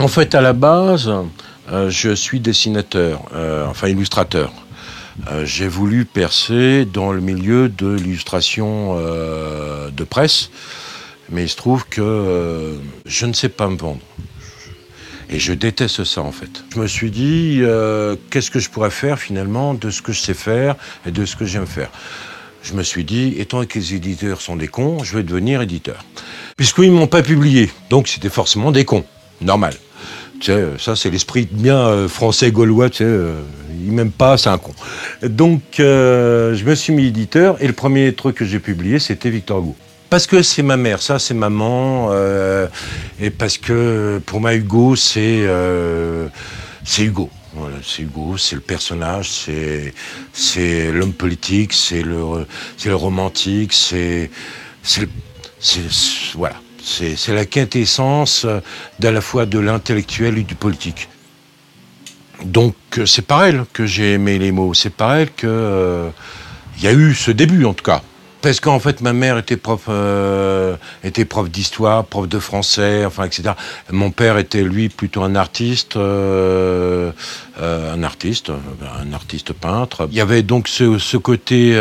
En fait, à la base, euh, je suis dessinateur, euh, enfin illustrateur. Euh, j'ai voulu percer dans le milieu de l'illustration de presse, mais il se trouve que je ne sais pas me vendre. Et je déteste ça en fait. Je me suis dit, qu'est-ce que je pourrais faire finalement de ce que je sais faire et de ce que j'aime faire? Je me suis dit, étant que les éditeurs sont des cons, je vais devenir éditeur. Puisqu'ils ne m'ont pas publié, donc c'était forcément des cons. Normal. Sais, ça, c'est l'esprit bien euh, français gaulois. Tu sais, euh, il m'aime pas, c'est un con. Donc, euh, je me suis mis éditeur et le premier truc que j'ai publié, c'était Victor Hugo. Parce que c'est ma mère, ça, c'est maman. et parce que pour moi, Hugo, c'est c'est Hugo. Voilà, c'est Hugo, c'est le personnage, c'est l'homme politique, c'est le le romantique, c'est voilà. C'est la quintessence d'à la fois de l'intellectuel et du politique. Donc euh, c'est par elle que j'ai aimé les mots, c'est par elle qu'il euh, y a eu ce début en tout cas. Parce qu'en fait, ma mère était prof, euh, d'histoire, prof de français, enfin, etc. Mon père était lui plutôt un artiste, un artiste, un artiste peintre. Il y avait donc ce côté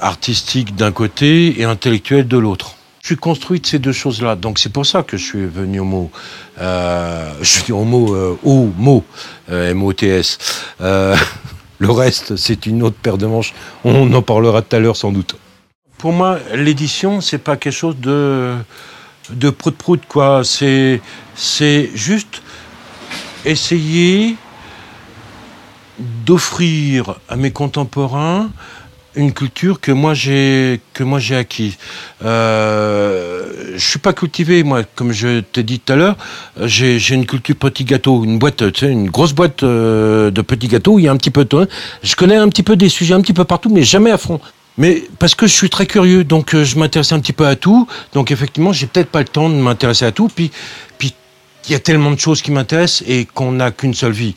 artistique d'un côté et intellectuel de l'autre. Je suis construit de ces deux choses-là. Donc c'est pour ça que je suis venu au mot. Euh, je suis au mot, euh, euh, M-O-T-S. Euh, le reste, c'est une autre paire de manches. On en parlera tout à l'heure sans doute. Pour moi, l'édition, c'est pas quelque chose de de prout-prout, quoi. C'est juste essayer d'offrir à mes contemporains une culture que moi j'ai que moi j'ai acquis. Euh, je suis pas cultivé moi, comme je t'ai dit tout à l'heure. J'ai j'ai une culture petit gâteau, une boîte, tu sais, une grosse boîte euh, de petits gâteaux. Il y a un petit peu de Je connais un petit peu des sujets un petit peu partout, mais jamais à fond. Mais parce que je suis très curieux, donc euh, je m'intéresse un petit peu à tout. Donc effectivement, j'ai peut-être pas le temps de m'intéresser à tout. Puis puis il y a tellement de choses qui m'intéressent et qu'on n'a qu'une seule vie.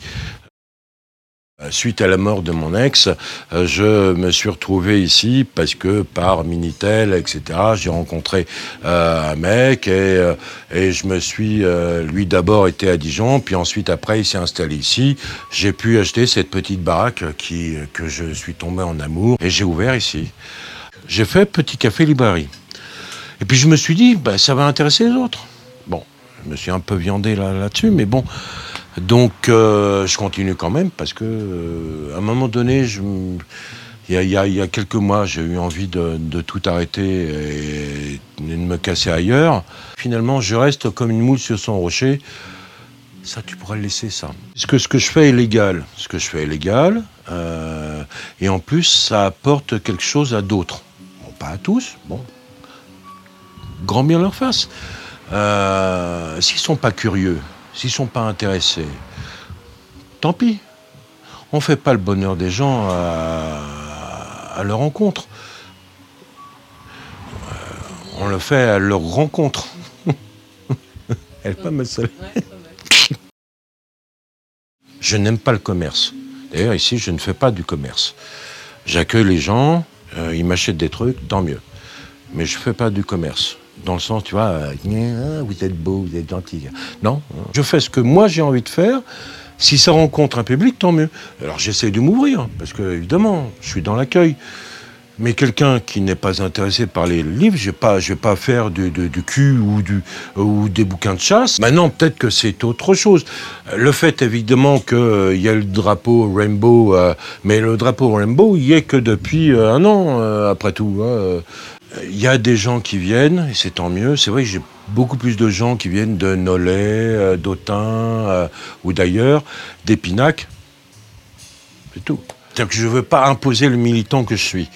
Euh, suite à la mort de mon ex, euh, je me suis retrouvé ici parce que par Minitel, etc., j'ai rencontré euh, un mec et, et, je me suis, lui d'abord était à Dijon, puis ensuite après il s'est installé ici. J'ai pu acheter cette petite baraque qui, que je suis tombé en amour et j'ai ouvert ici. J'ai fait Petit Café Librairie. Et puis je me suis dit, bah, ça va intéresser les autres. Bon, je me suis un peu viandé là-dessus, mais bon. Donc euh, je continue quand même parce que euh, à un moment donné, il y, a, quelques mois, j'ai eu envie de, tout arrêter et, de me casser ailleurs. Finalement, je reste comme une moule sur son rocher. Ça, tu pourrais le laisser, ça. Parce que ce que je fais est légal. Ce que je fais est légal. Euh, et en plus, ça apporte quelque chose à d'autres. Bon, pas à tous, bon. Grand bien leur face. S'ils sont pas curieux, S'ils ne sont pas intéressés, tant pis. On ne fait pas le bonheur des gens à, leur rencontre. Euh, on le fait à leur rencontre. Elle pas mal seule. Je n'aime pas le commerce. D'ailleurs, ici, je ne fais pas du commerce. J'accueille les gens, euh, ils m'achètent des trucs, tant mieux. Mais je ne fais pas du commerce dans le sens, tu vois, euh, ah, vous êtes beau, vous êtes gentil. Non, je fais ce que moi j'ai envie de faire. Si ça rencontre un public, tant mieux. Alors j'essaie de m'ouvrir, parce que évidemment, je suis dans l'accueil. Mais quelqu'un qui n'est pas intéressé par les livres, je ne vais pas faire du, cul ou, des bouquins de chasse. Maintenant, peut-être que c'est autre chose. Le fait, évidemment, qu'il euh, y a le drapeau Rainbow, euh, mais le drapeau Rainbow, il y est que depuis un an, après tout. Hein, il y a des gens qui viennent, et c'est tant mieux. C'est vrai que j'ai beaucoup plus de gens qui viennent de Nolay, euh, d'Autun euh, ou d'ailleurs, d'Épinac. C'est tout. C'est-à-dire que je ne veux pas imposer le militant que je suis.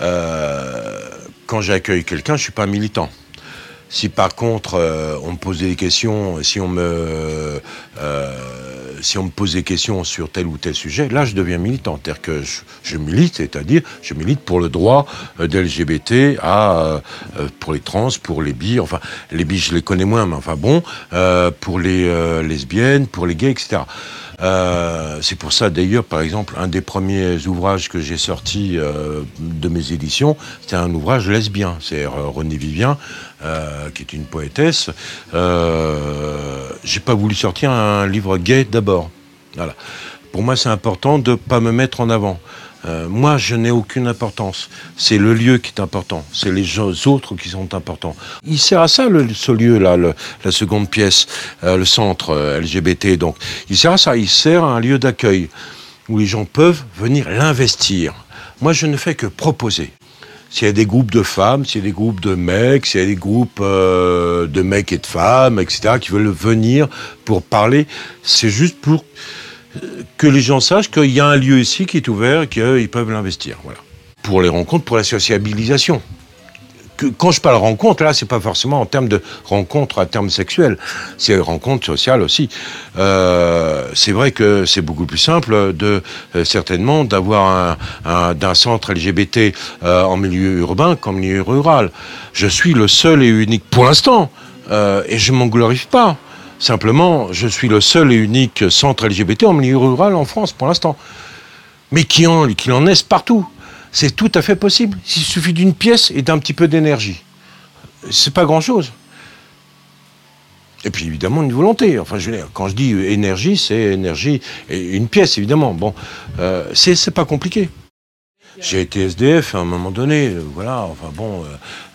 Euh, quand j'accueille quelqu'un, je ne suis pas militant. Si par contre on me pose des questions, si on me si on me pose des questions sur tel ou tel sujet, là, je deviens militant. C'est-à-dire que je, milite, c'est-à-dire, je milite pour le droit euh, des LGBT euh, euh, pour les trans, pour les bi, enfin, les bi, je les connais moins, mais enfin bon, pour les lesbiennes, pour les gays, etc. C'est pour ça d'ailleurs, par exemple, un des premiers ouvrages que j'ai sorti euh, de mes éditions, c'était un ouvrage lesbien. C'est René Vivien, qui est une poétesse. j'ai pas voulu sortir un livre gay d'abord. Voilà. Pour moi, c'est important de pas me mettre en avant. Euh, moi, je n'ai aucune importance. C'est le lieu qui est important. C'est les autres qui sont importants. Il sert à ça, le, ce lieu-là, la seconde pièce, euh, le centre euh, LGBT. Donc, il sert à ça. Il sert à un lieu d'accueil où les gens peuvent venir l'investir. Moi, je ne fais que proposer. S'il y a des groupes de femmes, s'il y a des groupes de mecs, s'il y a des groupes de mecs et de femmes, etc., qui veulent venir pour parler, c'est juste pour que les gens sachent qu'il y a un lieu ici qui est ouvert et qu'ils peuvent l'investir. Voilà. Pour les rencontres, pour la sociabilisation. Quand je parle rencontre, là, c'est pas forcément en termes de rencontre à terme sexuel, c'est rencontre sociale aussi. Euh, c'est vrai que c'est beaucoup plus simple euh, certainement d'avoir un, d'un centre LGBT euh, en milieu urbain qu'en milieu rural. Je suis le seul et unique pour l'instant, et je m'en glorifie pas. Simplement, je suis le seul et unique centre LGBT en milieu rural en France pour l'instant. Mais qui en, qui en est partout. C'est tout à fait possible. Il suffit d'une pièce et d'un petit peu d'énergie. C'est pas grand-chose. Et puis évidemment une volonté. Enfin, quand je dis énergie, c'est énergie et une pièce évidemment. Bon, euh, c'est pas compliqué. J'ai été SDF à un moment donné. Euh, voilà. Enfin bon.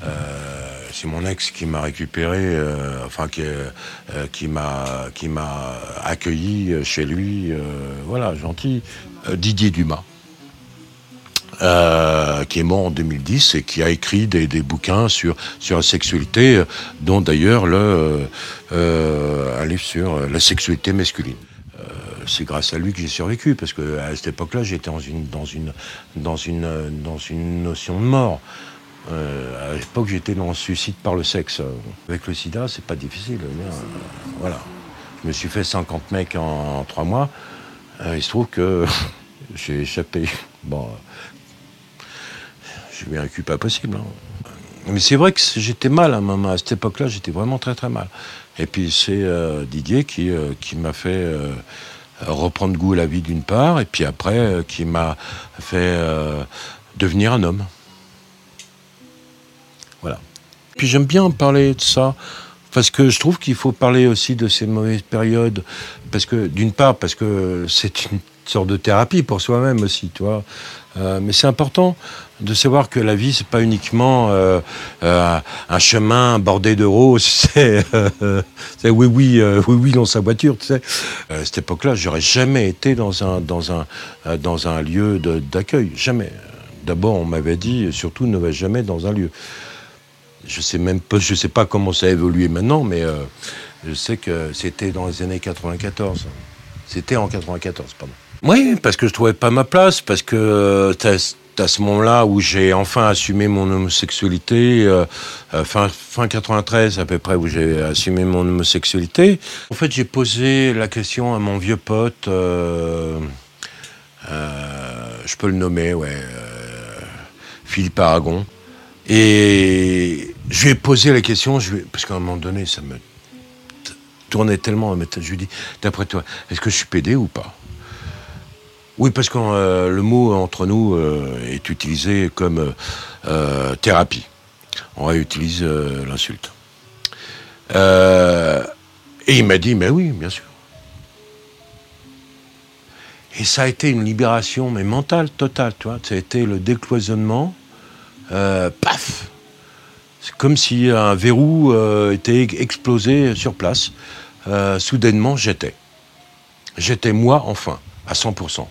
Euh, c'est mon ex qui m'a récupéré, euh, enfin qui, euh, qui m'a qui m'a accueilli chez lui, euh, voilà, gentil. Didier Dumas. Qui est mort en 2010 et qui a écrit des, bouquins sur, sur la sexualité, dont d'ailleurs le, un livre sur la sexualité masculine. c'est grâce à lui que j'ai survécu, parce qu'à cette époque-là, j'étais dans une, dans, une, dans, une, dans une notion de mort. Euh, à l'époque, j'étais dans le suicide par le sexe. Avec le sida, c'est pas difficile. Euh, voilà. Je me suis fait 50 mecs en, 3 mois. Euh, il se trouve que j'ai échappé. Bon, j'ai eu un pas possible. Hein. Mais c'est vrai que j'étais mal à, maman. cette époque-là, j'étais vraiment très très mal. Et puis c'est Didier qui, qui m'a fait reprendre goût à la vie d'une part, et puis après qui m'a fait devenir un homme. Voilà. Puis j'aime bien parler de ça parce que je trouve qu'il faut parler aussi de ces mauvaises périodes parce que d'une part parce que c'est une sorte de thérapie pour soi-même aussi, tu. Euh, mais c'est important de savoir que la vie c'est pas uniquement euh, euh, un chemin bordé de roses, c'est oui oui oui oui dans sa voiture, tu sais. à cette époque-là, j'aurais jamais été dans un dans un dans un lieu d'accueil, jamais. D'abord, on m'avait dit surtout ne va jamais dans un lieu je sais même pas, je sais pas comment ça a évolué maintenant, mais euh, je sais que c'était dans les années 94. C'était en 94, pardon. Oui, parce que je trouvais pas ma place, parce que euh, à ce moment-là où j'ai enfin assumé mon homosexualité, euh, fin, fin 93 à peu près, où j'ai assumé mon homosexualité. En fait, j'ai posé la question à mon vieux pote, je peux le nommer, ouais, Philippe Aragon. Et je lui ai posé la question, je parce qu'à un moment donné, ça me tournait tellement. Je lui ai dit, d'après toi, est-ce que je suis pédé ou pas? Oui, parce que euh, le mot entre nous euh, est utilisé comme euh, thérapie. On réutilise l'insulte. et il m'a dit, mais oui, bien sûr. Et ça a été une libération, mais mentale, totale, tu vois. Ça a été le décloisonnement paf C'est comme si un verrou euh, était explosé sur place. Euh, soudainement, j'étais. J'étais moi, enfin, à 100%.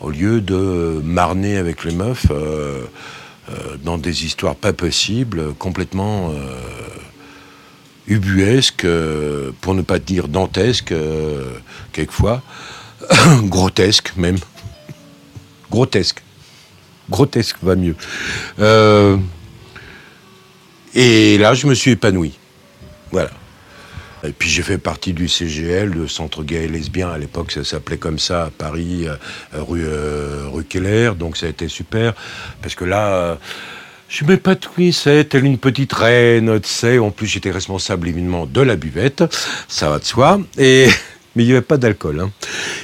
Au lieu de marner avec les meufs dans des histoires pas possibles, complètement ubuesques, pour ne pas dire dantesques, quelquefois, grotesques même. grotesques grotesque va mieux. Euh, et là, je me suis épanoui. Voilà. Et puis j'ai fait partie du CGL, le Centre gay et lesbien, à l'époque ça s'appelait comme ça à Paris, euh, rue, euh, Keller, donc ça a été super, parce que là, je m'épanouis, c'est telle une petite reine, tu sais, en plus j'étais responsable évidemment de la buvette, ça va de soi, et mais il n'y avait pas d'alcool. Hein.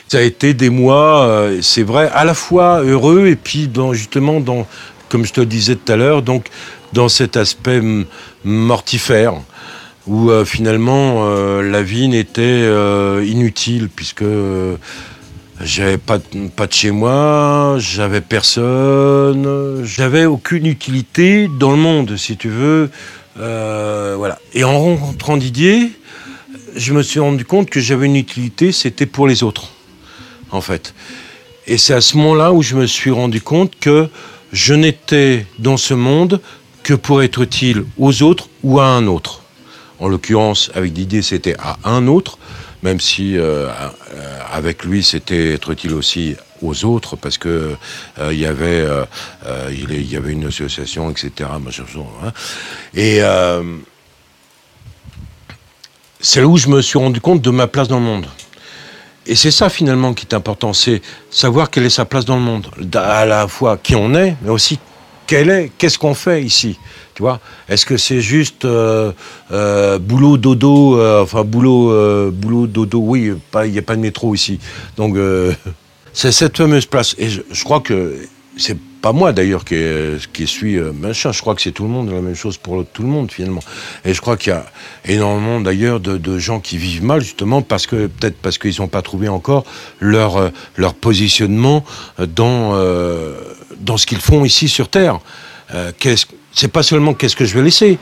Ça a été des mois, euh, c'est vrai, à la fois heureux et puis justement dans, comme je te disais tout à l'heure, donc dans cet aspect mortifère où euh, finalement euh, la vie n'était inutile puisque j'avais pas, pas de chez moi, j'avais personne, j'avais aucune utilité dans le monde, si tu veux. voilà. Et en rencontrant Didier, je me suis rendu compte que j'avais une utilité, c'était pour les autres, en fait. Et c'est à ce moment-là où je me suis rendu compte que je n'étais dans ce monde que pour être utile aux autres ou à un autre. En l'occurrence, avec Didier, c'était à un autre, même si euh, euh, avec lui, c'était être utile aussi aux autres, parce que euh, il y avait il y avait une association, etc. Hein. Et c'est là où je me suis rendu compte de ma place dans le monde. Et c'est ça finalement qui est important, c'est savoir quelle est sa place dans le monde, à la fois qui on est, mais aussi qu'est-ce qu'on fait ici, tu vois? Est-ce que c'est juste euh, euh, boulot dodo, euh, enfin boulot boulot dodo, oui, il n'y a pas de métro ici, donc c'est cette fameuse place. Et je crois que c'est pas moi d'ailleurs qui, suis euh, machin, je crois que c'est tout le monde, la même chose pour tout le monde finalement. Et je crois qu'il y a énormément d'ailleurs de, gens qui vivent mal justement parce que peut-être parce qu'ils n'ont pas trouvé encore leur, euh, leur positionnement dans, euh, dans ce qu'ils font ici sur Terre. Euh, c'est pas seulement qu'est-ce que je vais laisser,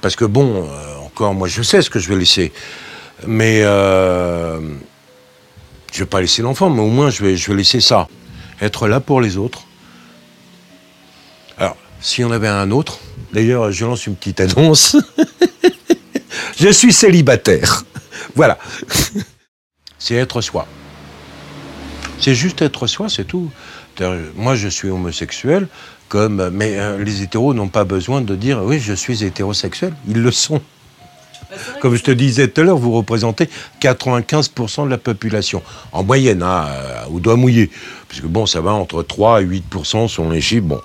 parce que bon, encore moi je sais ce que je vais laisser, mais je vais pas laisser l'enfant, mais au moins je vais, je vais laisser ça, être là pour les autres si on avait un autre. D'ailleurs, je lance une petite annonce. je suis célibataire. Voilà. c'est être soi. C'est juste être soi, c'est tout. Moi, je suis homosexuel, comme, mais euh, les hétéros n'ont pas besoin de dire oui, je suis hétérosexuel. Ils le sont. Bah, comme je te disais tout à l'heure, vous représentez 95% de la population. En moyenne, hein, au doigt mouillé. Puisque bon, ça va entre 3 et 8% sont les chiffres. Bon.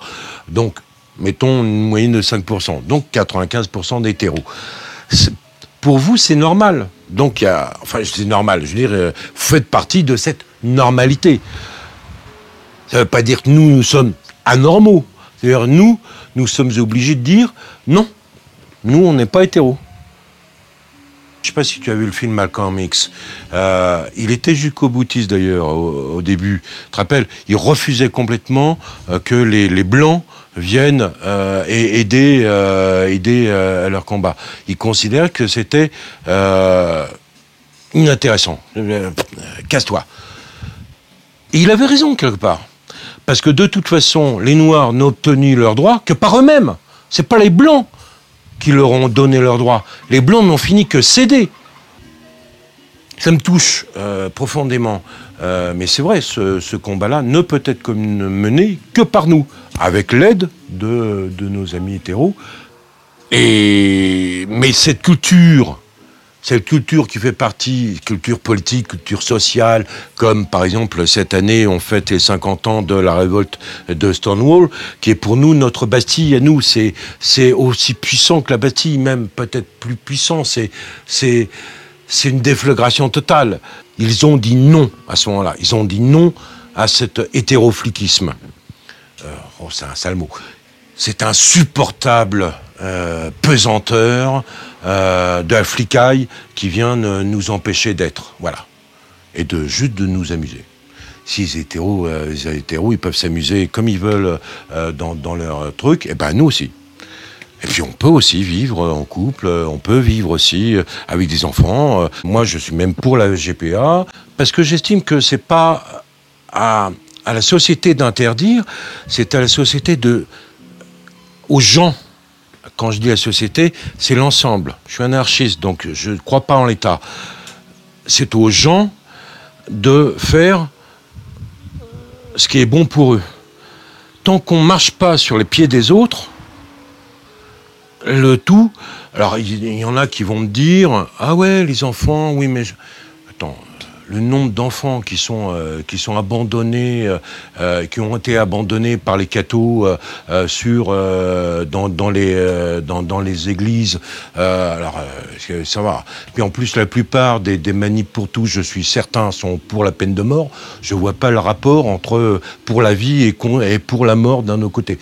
Donc, mettons une moyenne de 5%, donc 95% d'hétéros. Pour vous, c'est normal. Donc, y a, enfin, c'est normal. Je veux dire, euh, vous faites partie de cette normalité. Ça ne veut pas dire que nous, nous sommes anormaux. C'est-à-dire, nous, nous sommes obligés de dire non, nous, on n'est pas hétéros. Je ne sais pas si tu as vu le film Malcolm X. Euh, il était jusqu'au boutiste d'ailleurs au, début. Tu te rappelles Il refusait complètement euh, que les, les Blancs viennent euh, et aider, aider à leur combat. Ils considèrent que c'était inintéressant. Casse-toi. Et il avait raison quelque part. Parce que de toute façon, les Noirs n'ont obtenu leurs droits que par eux-mêmes. C'est pas les Blancs qui leur ont donné leurs droits. Les Blancs n'ont fini que céder. Ça me touche profondément. Euh, mais c'est vrai, ce, combat-là ne peut être mené que par nous, avec l'aide de, nos amis hétéros. Et, mais cette culture, cette culture qui fait partie, culture politique, culture sociale, comme par exemple cette année on fête les 50 ans de la révolte de Stonewall, qui est pour nous notre Bastille à nous, c'est, aussi puissant que la Bastille, même peut-être plus puissant, c'est une déflagration totale. Ils ont dit non à ce moment-là. Ils ont dit non à cet hétérofliquisme. Euh, oh, c'est un sale mot. C'est insupportable euh, pesanteur euh, de la flicaille qui vient nous empêcher d'être. Voilà. Et de juste de nous amuser. Si les hétéros, les hétéros ils peuvent s'amuser comme ils veulent dans, dans, leur truc, et eh ben nous aussi. Et puis on peut aussi vivre en couple, on peut vivre aussi avec des enfants. Moi, je suis même pour la GPA parce que j'estime que c'est pas à, la société d'interdire, c'est à la société de aux gens. Quand je dis la société, c'est l'ensemble. Je suis anarchiste, donc je ne crois pas en l'État. C'est aux gens de faire ce qui est bon pour eux. Tant qu'on ne marche pas sur les pieds des autres, le tout. Alors, il y, en a qui vont me dire Ah ouais, les enfants, oui, mais. Le nombre d'enfants qui sont euh, qui sont abandonnés, euh, euh, qui ont été abandonnés par les cathos sur dans, dans, les dans, dans, les églises. alors ça va? Puis en plus, la plupart des, des pour tous, je suis certain, sont pour la peine de mort. Je vois pas le rapport entre pour la vie et, et pour la mort d'un autre côté.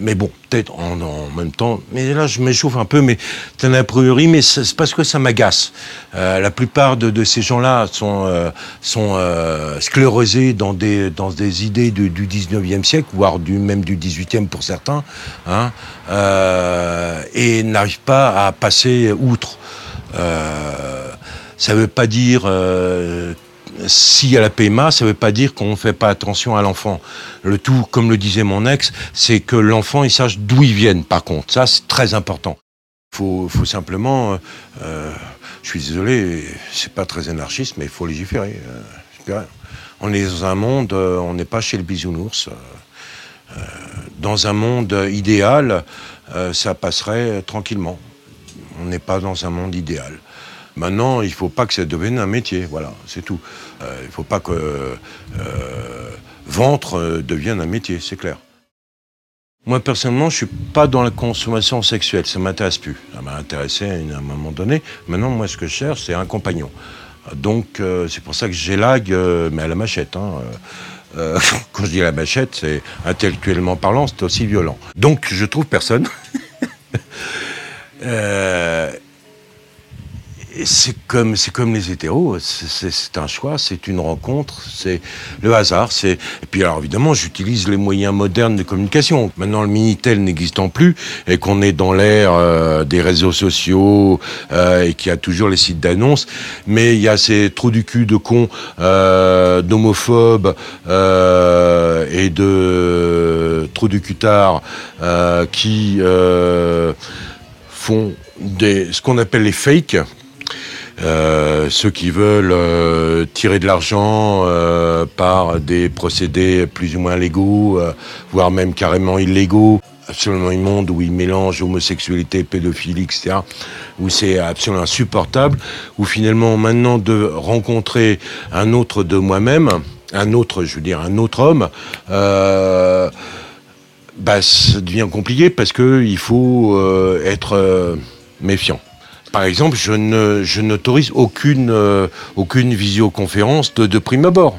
Mais bon, peut-être en, même temps. Mais là, je m'échauffe un peu. Mais c'est un a priori, mais c'est parce que ça m'agace. la plupart de, ces gens-là sont euh, euh, sclérosés dans des, dans des idées du, du 19e siècle, voire même du 18e pour certains, hein, euh, et n'arrivent pas à passer outre. ça ne veut pas dire s'il y a la PMA, ça ne veut pas dire qu'on ne fait pas attention à l'enfant. Le tout, comme le disait mon ex, c'est que l'enfant il sache d'où il vient. Par contre, ça c'est très important. Il faut, simplement euh, je suis désolé, c'est pas très anarchiste, mais il faut légiférer. Euh, on est dans un monde, euh, on n'est pas chez le bisounours. Euh, dans un monde idéal, ça passerait tranquillement. On n'est pas dans un monde idéal. Maintenant, il ne faut pas que ça devienne un métier, voilà, c'est tout. il ne faut pas que ventre devienne un métier, c'est clair. Moi, personnellement, je suis pas dans la consommation sexuelle. Ça m'intéresse plus. Ça m'a intéressé à un moment donné. Maintenant, moi, ce que je cherche, c'est un compagnon. Donc, euh, c'est pour ça que j'élague, euh, mais à la machette. Hein. Euh, quand je dis à la machette, c'est intellectuellement parlant, c'est aussi violent. Donc, je trouve personne. c'est comme c'est comme les hétéros, c'est un choix, c'est une rencontre, c'est le hasard. Et puis alors évidemment, j'utilise les moyens modernes de communication. Maintenant, le minitel n'existant plus et qu'on est dans l'ère euh, des réseaux sociaux euh, et qu'il y a toujours les sites d'annonces, mais il y a ces trous du cul de cons, euh, d'homophobes et de trous du cutard qui font des, ce qu'on appelle les fakes. Euh, ceux qui veulent euh, tirer de l'argent euh, par des procédés plus ou moins légaux, voire même carrément illégaux, absolument immondes, où ils mélangent homosexualité, pédophilie, etc., où c'est absolument insupportable, où finalement maintenant de rencontrer un autre de moi-même, un autre, je veux dire, un autre homme, bah, ça devient compliqué parce qu'il faut être méfiant. Par exemple, je, ne, je n'autorise aucune, euh, aucune visioconférence de, prime abord.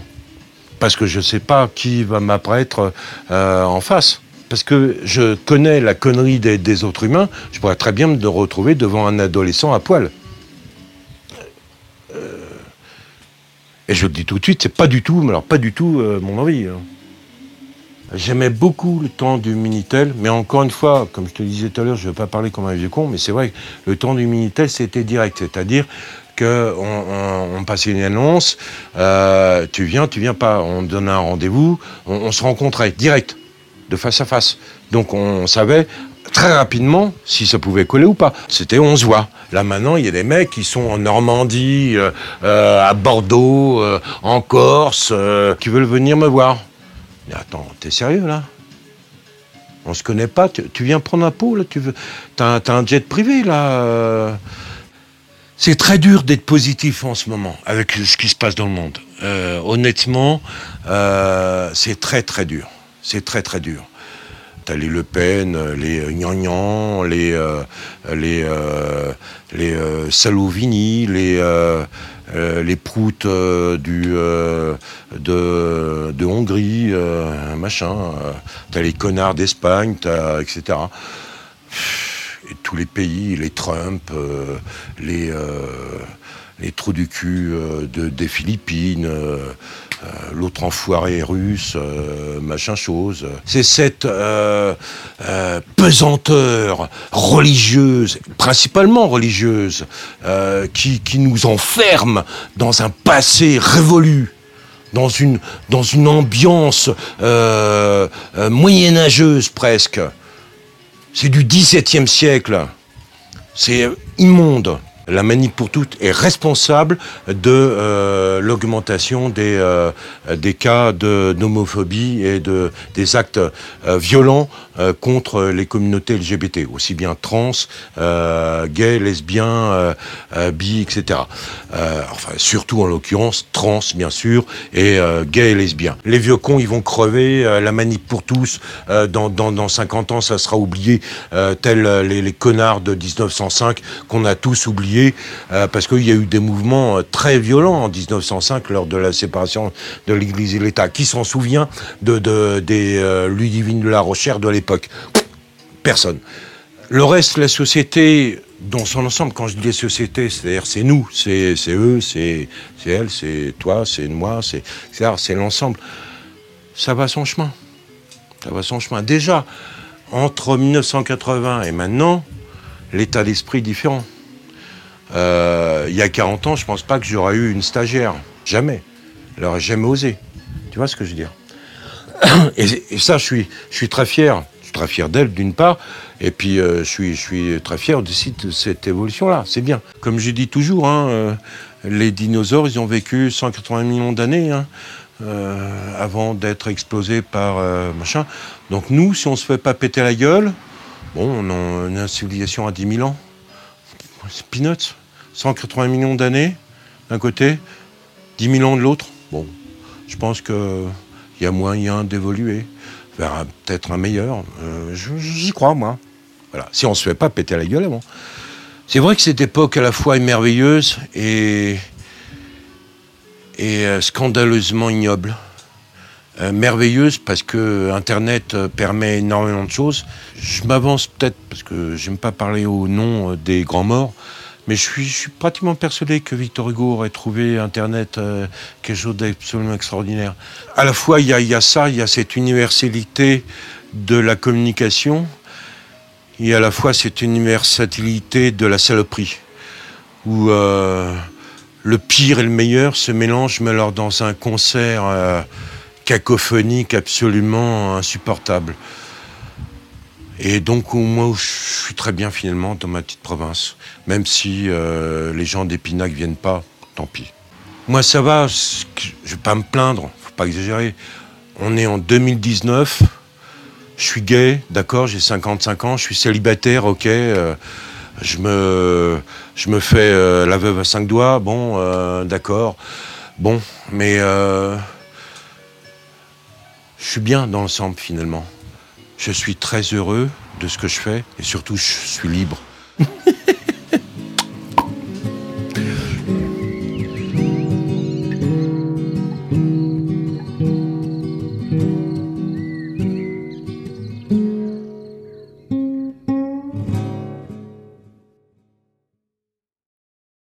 Parce que je ne sais pas qui va m'apparaître euh, en face. Parce que je connais la connerie des, autres humains, je pourrais très bien me retrouver devant un adolescent à poil. Euh, et je le dis tout de suite, c'est pas du tout, alors pas du tout mon envie. Hein. J'aimais beaucoup le temps du Minitel, mais encore une fois, comme je te disais tout à l'heure, je ne vais pas parler comme un vieux con, mais c'est vrai que le temps du Minitel, c'était direct. C'est-à-dire qu'on on, passait une annonce, euh, tu viens, tu viens pas, on donnait un rendez-vous, on, se rencontrait direct, de face à face. Donc on savait très rapidement si ça pouvait coller ou pas. C'était on se voit. Là maintenant, il y a des mecs qui sont en Normandie, euh, euh, à Bordeaux, en Corse, qui veulent venir me voir. Mais attends, t'es sérieux là? On se connaît pas, tu, viens prendre un pot là tu veux... T'as un jet privé là euh. C'est très dur d'être positif en ce moment avec ce qui se passe dans le monde. Euh, honnêtement, euh, c'est très très dur. C'est très très dur. T'as les Le Pen, les Gnangnan, les les les Salovini, les euh, les proutes euh, du, euh, de, Hongrie, machin. t'as les connards d'Espagne, etc. Et tous les pays, les Trump, les, les trous du cul de, des Philippines. Euh, l'autre enfoiré russe, euh, machin chose. C'est cette euh, pesanteur religieuse, principalement religieuse, qui, nous enferme dans un passé révolu. Dans une, dans une ambiance moyenâgeuse presque. C'est du XVIIe siècle. C'est immonde. La manip pour toutes est responsable de euh, l'augmentation des, euh, cas d'homophobie et de, des actes euh, violents contre les communautés LGBT, aussi bien trans, gays, lesbiens, bi, etc. enfin, surtout en l'occurrence trans, bien sûr, et gays et lesbiens. Les vieux cons, ils vont crever. la manip pour tous, dans, dans, dans 50 ans, ça sera oublié, tels les connards de 1905 qu'on a tous oubliés, euh, parce qu'il y a eu des mouvements euh, très violents en 1905 lors de la séparation de l'Église et l'État. Qui s'en souvient de, des euh, Ludivine de la Rochère de l'époque? Personne. Le reste, la société dans son ensemble, quand je dis les sociétés, c'est-à-dire c'est nous, c'est eux, c'est elle, c'est toi, c'est moi, c'est l'ensemble. Ça va son chemin. Ça va son chemin. Déjà, entre 1980 et maintenant, l'état d'esprit différent. Euh, il y a 40 ans, je pense pas que j'aurais eu une stagiaire. Jamais. Elle aurait jamais osé. Tu vois ce que je veux dire? Et, ça, je suis, très fier. Je suis très fier d'elle, d'une part. Et puis, euh, je, suis, très fier de cette évolution-là. C'est bien. Comme je dis toujours, hein, euh, les dinosaures, ils ont vécu 180 millions d'années. Hein, avant d'être explosés par machin. Donc nous, si on se fait pas péter la gueule, on a une civilisation à 10 000 ans. C'est peanuts. 180 millions d'années d'un côté, 10 000 ans de l'autre. Bon, je pense qu'il y a moyen d'évoluer vers peut-être un meilleur. Euh, j'y crois, moi. Voilà. Si on ne se fait pas péter la gueule. C'est vrai que cette époque à la fois est merveilleuse et, et euh, scandaleusement ignoble. Euh, merveilleuse parce que Internet permet énormément de choses. Je m'avance peut-être parce que j'aime pas parler au nom des grands morts. Mais je suis, pratiquement persuadé que Victor Hugo aurait trouvé Internet euh, quelque chose d'absolument extraordinaire. À la fois, il y, a, ça, il y a cette universalité de la communication, et à la fois cette universalité de la saloperie, où euh, le pire et le meilleur se mélangent, mais alors dans un concert euh, cacophonique absolument insupportable. Et donc, moi, je suis très bien finalement dans ma petite province. Même si euh, les gens d'Épinac viennent pas, tant pis. Moi, ça va, je vais pas me plaindre, faut pas exagérer. On est en 2019, je suis gay, d'accord, j'ai 55 ans, je suis célibataire, ok. Euh, je, me, je me fais euh, la veuve à cinq doigts, bon, d'accord. Bon, mais je suis bien dans l'ensemble finalement. Je suis très heureux de ce que je fais et surtout je suis libre.